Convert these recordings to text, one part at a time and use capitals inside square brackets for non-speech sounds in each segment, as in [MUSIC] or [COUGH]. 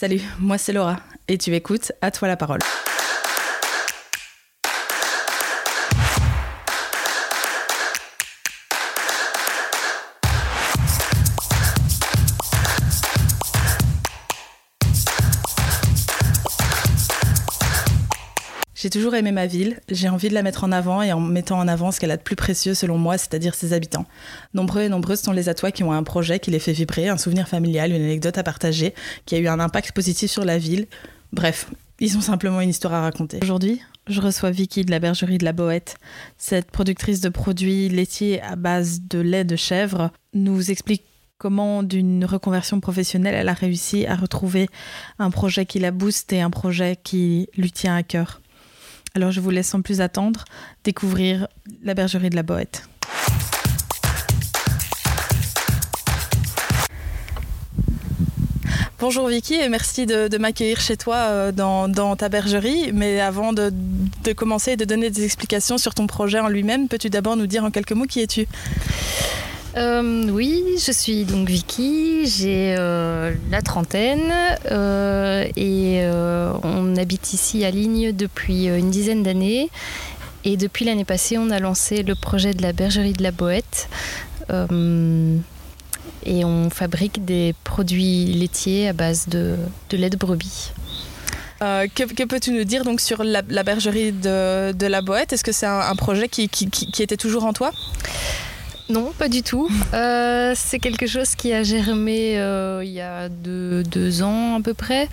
Salut, moi c'est Laura et tu écoutes À toi la parole. J'ai toujours aimé ma ville, j'ai envie de la mettre en avant et en mettant en avant ce qu'elle a de plus précieux selon moi, c'est-à-dire ses habitants. Nombreux et nombreuses sont les atois qui ont un projet qui les fait vibrer, un souvenir familial, une anecdote à partager, qui a eu un impact positif sur la ville. Bref, ils ont simplement une histoire à raconter. Aujourd'hui, je reçois Vicky de la bergerie de la Boette. Cette productrice de produits laitiers à base de lait de chèvre nous explique comment d'une reconversion professionnelle, elle a réussi à retrouver un projet qui la booste et un projet qui lui tient à cœur. Alors je vous laisse sans plus attendre découvrir la bergerie de la Boette. Bonjour Vicky et merci de, m'accueillir chez toi euh, dans, ta bergerie. Mais avant de, commencer et de donner des explications sur ton projet en lui-même, peux-tu d'abord nous dire en quelques mots qui es-tu? Euh, oui, je suis donc Vicky, j'ai euh, la trentaine euh, et on habite ici à Ligne depuis une dizaine d'années. Et depuis l'année passée, on a lancé le projet de la bergerie de la Boette. et on fabrique des produits laitiers à base de, lait de brebis. que, peux-tu nous dire donc sur la, bergerie de, la Boette Est-ce que c'est un, projet qui, était toujours en toi? Non, pas du tout. [LAUGHS] Euh, c'est quelque chose qui a germé euh, il y a deux, ans à peu près.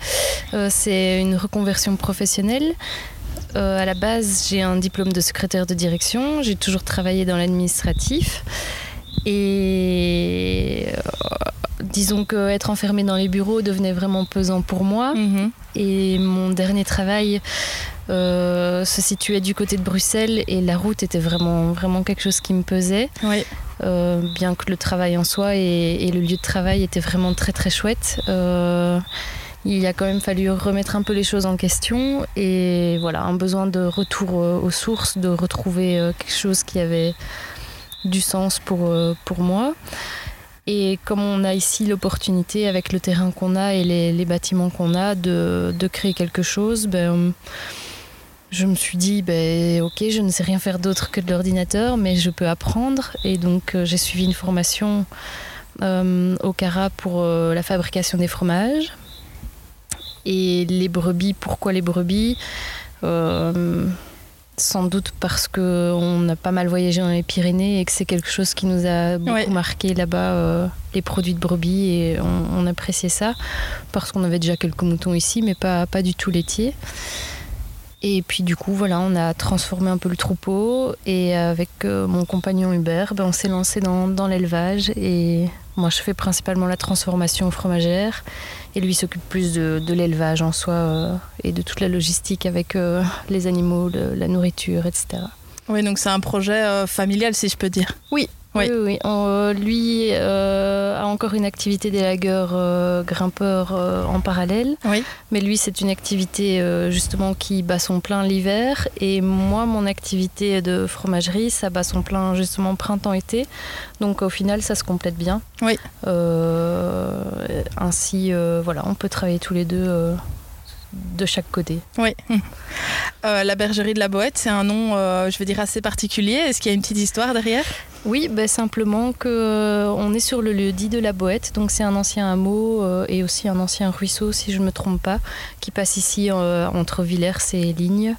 Euh, c'est une reconversion professionnelle. à la base, j'ai un diplôme de secrétaire de direction. J'ai toujours travaillé dans l'administratif. Et disons qu'être enfermé dans les bureaux devenait vraiment pesant pour moi. Mhm. Et mon dernier travail se situait du côté de Bruxelles et la route était vraiment, vraiment quelque chose qui me pesait. Oui. Euh, bien que le travail en soi et, le lieu de travail était vraiment très très chouette. Euh, il a quand même fallu remettre un peu les choses en question et voilà, un besoin de retour euh, aux sources, de retrouver quelque chose qui avait du sens pour, pour moi. Et comme on a ici l'opportunité, avec le terrain qu'on a et les, bâtiments qu'on a, de, de, créer quelque chose, ben, je me suis dit, ben, ok, je ne sais rien faire d'autre que de l'ordinateur, mais je peux apprendre. Et donc, euh, j'ai suivi une formation euh, au Cara pour euh, la fabrication des fromages. Et les brebis, pourquoi les brebis? Sans doute parce qu'on a pas mal voyagé dans les Pyrénées et que c'est quelque chose qui nous a beaucoup marqué là-bas, les produits de brebis, et on, on appréciait ça, parce qu'on avait déjà quelques moutons ici, mais pas, pas du tout laitiers. Et puis du coup, voilà, on a transformé un peu le troupeau et avec euh, mon compagnon Hubert, ben, on s'est lancé dans, l'élevage et moi je fais principalement la transformation fromagère et lui s'occupe plus de, l'élevage en soi euh, et de toute la logistique avec euh, les animaux, la nourriture, etc. Oui, donc c'est un projet familial si je peux dire. Oui, oui, oui. Euh, lui euh, a encore une activité d'élagueur euh, grimpeur en parallèle. Oui. Mais lui, c'est une activité justement qui bat son plein l'hiver. Et moi, mon activité de fromagerie, ça bat son plein justement printemps-été. Donc au final, ça se complète bien. Oui. ainsi, voilà, on peut travailler tous les deux de chaque côté. Oui. [LAUGHS] la bergerie de la Boette, c'est un nom, je veux dire, assez particulier. Est-ce qu'il y a une petite histoire derrière? Oui, ben simplement qu'on euh, est sur le lieu dit de la Boette, donc c'est un ancien hameau euh, et aussi un ancien ruisseau, si je ne me trompe pas, qui passe ici euh, entre Villers et Lignes.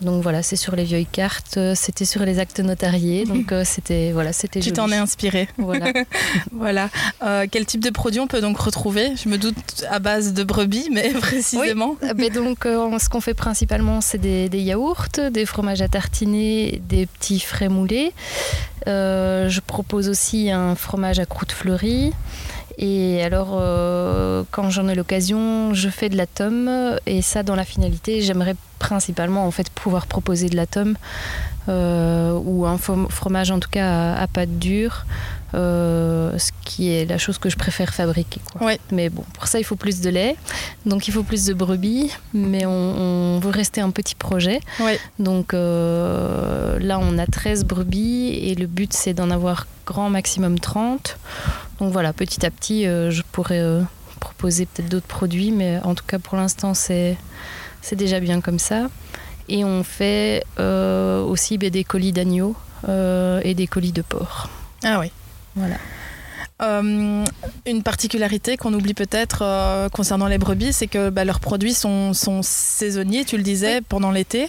Donc voilà, c'est sur les vieilles cartes, c'était sur les actes notariés, [LAUGHS] donc c'était voilà, c'était. Tu t'en es inspiré. Voilà. [LAUGHS] voilà. quel type de produit on peut donc retrouver? Je me doute à base de brebis, mais [LAUGHS] précisément. Oui. Mais donc ce qu'on fait principalement, c'est des, des, yaourts, des fromages à tartiner, des petits frais moulés. Euh, je propose aussi un fromage à croûte fleurie. Et alors, euh, quand j'en ai l'occasion, je fais de la tome. Et ça, dans la finalité, j'aimerais principalement en fait pouvoir proposer de la tome euh, ou un fromage en tout cas à, pâte dure, ce qui est la chose que je préfère fabriquer. Mais bon, pour ça, il faut plus de lait, donc il faut plus de brebis, mais on, veut rester un petit projet. Donc là, on a 13 brebis et le but, c'est d'en avoir grand maximum 30. Donc voilà, petit à petit, euh, je pourrais euh, proposer peut-être d'autres produits, mais en tout cas pour l'instant c'est déjà bien comme ça. Et on fait aussi ben, des colis d'agneau et des colis de porc. Ah oui. Voilà. Euh, une particularité qu'on oublie peut-être euh, concernant les brebis, c'est que bah, leurs produits sont, saisonniers, tu le disais, pendant l'été.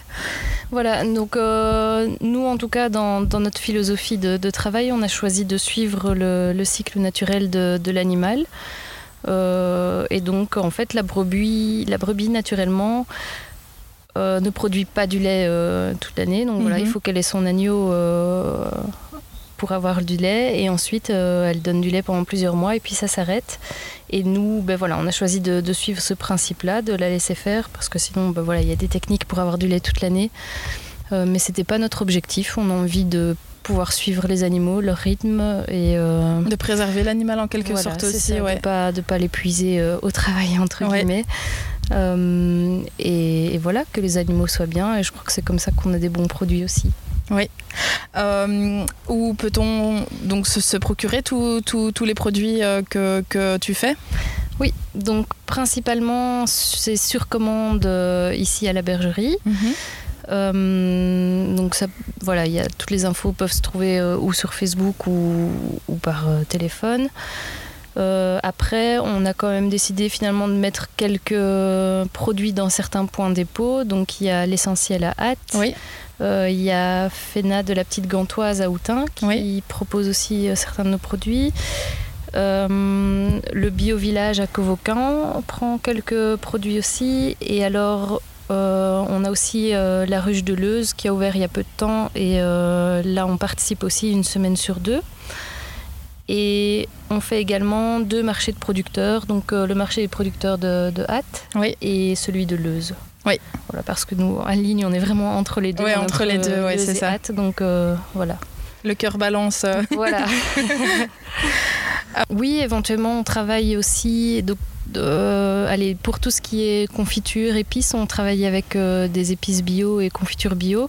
Voilà, donc euh, nous en tout cas dans, notre philosophie de, travail, on a choisi de suivre le, cycle naturel de, l'animal. et donc en fait la brebis, la brebis naturellement ne produit pas du lait toute l'année, donc voilà, il mhm. faut qu'elle ait son agneau pour avoir du lait et ensuite euh, elle donne du lait pendant plusieurs mois et puis ça s'arrête. Et nous, ben voilà, on a choisi de, suivre ce principe-là, de la laisser faire parce que sinon, ben voilà, il y a des techniques pour avoir du lait toute l'année, euh, mais c'était pas notre objectif. On a envie de pouvoir suivre les animaux, leur rythme et euh, de préserver l'animal en quelque sorte aussi, ouais. de pas de pas l'épuiser au travail entre guillemets. et, et, voilà que les animaux soient bien et je crois que c'est comme ça qu'on a des bons produits aussi. Oui. Euh, où peut-on donc se, procurer tous les produits euh, que, tu fais? Oui, donc principalement c'est sur commande euh, ici à la bergerie. Mhm. donc ça, voilà, y a, toutes les infos peuvent se trouver ou sur Facebook ou, ou par téléphone. après, on a quand même décidé finalement de mettre quelques produits dans certains points dépôt. Donc il y a l'essentiel à hâte. Oui. Euh, il y a Fena de la petite Gantoise à Outin qui propose aussi euh, certains de nos produits. Euh, le Bio Village à Covocan prend quelques produits aussi. Et alors, on a aussi la Ruche de Leuze qui a ouvert il y a peu de temps. Et là, on participe aussi une semaine sur deux. Et on fait également deux marchés de producteurs, donc le marché des producteurs de, de et celui de Leuze. Oui. Voilà, parce que nous, en ligne, on est vraiment entre les deux. Oui, entre les deux, ouais, c'est ça. donc euh, voilà. Le cœur balance. Euh. [LAUGHS] Voilà. [LAUGHS] oui, éventuellement, on travaille aussi. Donc, euh, allez, pour tout ce qui est confiture, épices, on travaille avec des épices bio et confitures bio.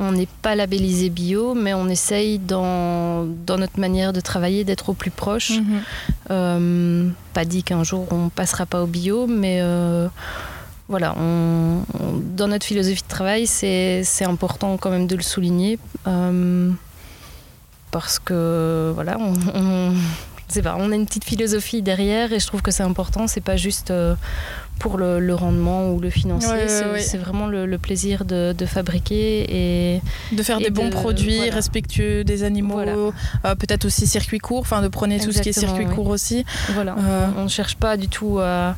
On n'est pas labellisé bio, mais on essaye dans, dans notre manière de travailler d'être au plus proche. Mhm. pas dit qu'un jour on passera pas au bio, mais voilà, dans notre philosophie de travail, c'est important quand même de le souligner. Euh, parce que voilà, on, pas, on a une petite philosophie derrière et je trouve que c'est important. C'est pas juste euh, pour le, rendement ou le financier. c'est vraiment le, plaisir de, fabriquer et de faire des bons produits respectueux des animaux. Euh, peut-être aussi circuit court, enfin de prôner tout ce qui est circuit court aussi. Voilà, euh, on ne cherche pas du tout à,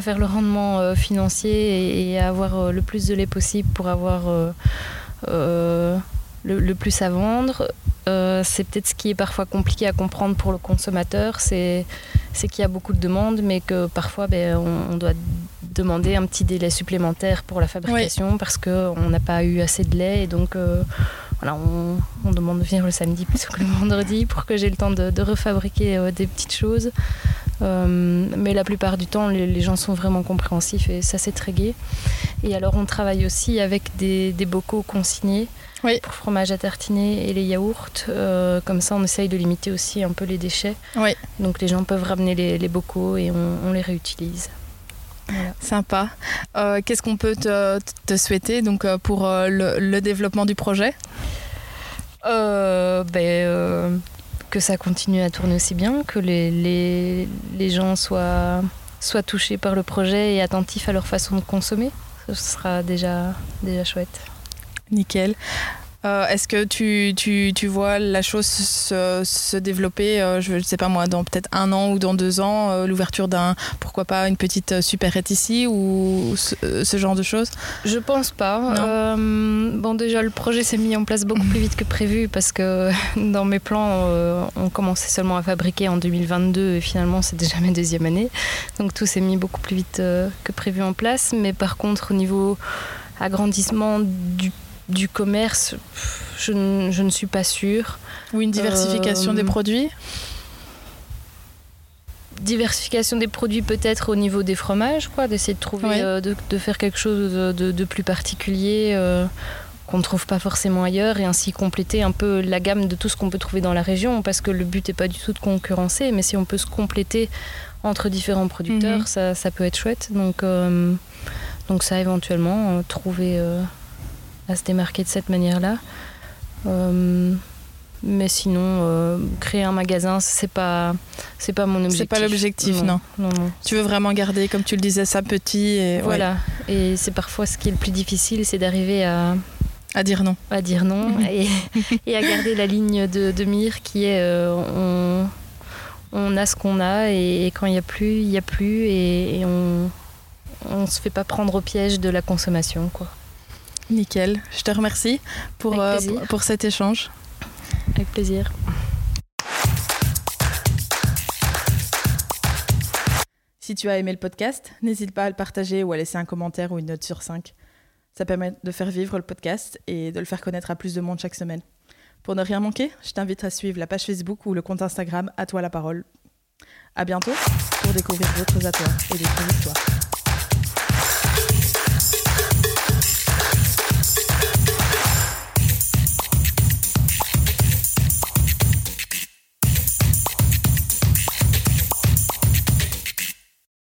faire le rendement financier et, à avoir le plus de lait possible pour avoir le, plus à vendre. Euh, c'est peut-être ce qui est parfois compliqué à comprendre pour le consommateur, c'est qu'il y a beaucoup de demandes, mais que parfois ben, on, doit demander un petit délai supplémentaire pour la fabrication parce qu'on n'a pas eu assez de lait et donc euh, voilà, on, demande de venir le samedi plutôt que le vendredi pour que j'ai le temps de, refabriquer euh, des petites choses. Mais la plupart du temps, les, gens sont vraiment compréhensifs et ça c'est très gai. Et alors on travaille aussi avec des bocaux consignés oui. pour fromage à tartiner et les yaourts. Euh, comme ça, on essaye de limiter aussi un peu les déchets. Oui. Donc les gens peuvent ramener les, bocaux et on, les réutilise. Sympa. Euh, qu'est-ce qu'on peut te, souhaiter donc, euh, pour le, développement du projet? Ben, Que ça continue à tourner aussi bien, que les, les, les gens soient, soient touchés par le projet et attentifs à leur façon de consommer. Ce sera déjà, déjà chouette. Nickel. Euh, est-ce que tu, tu, tu, vois la chose se, se développer, euh, je ne sais pas moi, dans peut-être un an ou dans deux ans, euh, l'ouverture d'un, pourquoi pas, une petite supérette ici ou ce, genre de choses? Je pense pas. bon, déjà, le projet s'est mis en place beaucoup plus vite que prévu parce que [LAUGHS] dans mes plans, on commençait seulement à fabriquer en 2022 et finalement, c'est déjà ma deuxième année. Donc tout s'est mis beaucoup plus vite que prévu en place. Mais par contre, au niveau agrandissement du du commerce, je, ne suis pas sûre. Ou une diversification des euh, produits diversification des produits peut-être au niveau des fromages, quoi, d'essayer de trouver, euh, de, faire quelque chose de, plus particulier euh, qu'on ne trouve pas forcément ailleurs et ainsi compléter un peu la gamme de tout ce qu'on peut trouver dans la région parce que le but n'est pas du tout de concurrencer, mais si on peut se compléter entre différents producteurs, mhm. ça, peut être chouette. Donc, donc ça, éventuellement, trouver à se démarquer de cette manière-là. Mais sinon, euh, créer un magasin, c'est pas, c'est pas mon objectif. C'est pas l'objectif, non. Non. Tu veux vraiment garder, comme tu le disais, ça petit. Et, voilà. Et c'est parfois ce qui est le plus difficile, c'est d'arriver à. À dire non. À dire non [LAUGHS] et, et, à garder la ligne de, de mire qui est euh, on, on, a ce qu'on a et, quand il n'y a plus, il n'y a plus et, on ne se fait pas prendre au piège de la consommation. Quoi. Nickel. Je te remercie pour, euh, pour cet échange. Avec plaisir. Si tu as aimé le podcast, n'hésite pas à le partager ou à laisser un commentaire ou une note sur 5. Ça permet de faire vivre le podcast et de le faire connaître à plus de monde chaque semaine. Pour ne rien manquer, je t'invite à suivre la page Facebook ou le compte Instagram À toi la parole. À bientôt pour découvrir d'autres atoires et d'autres histoires.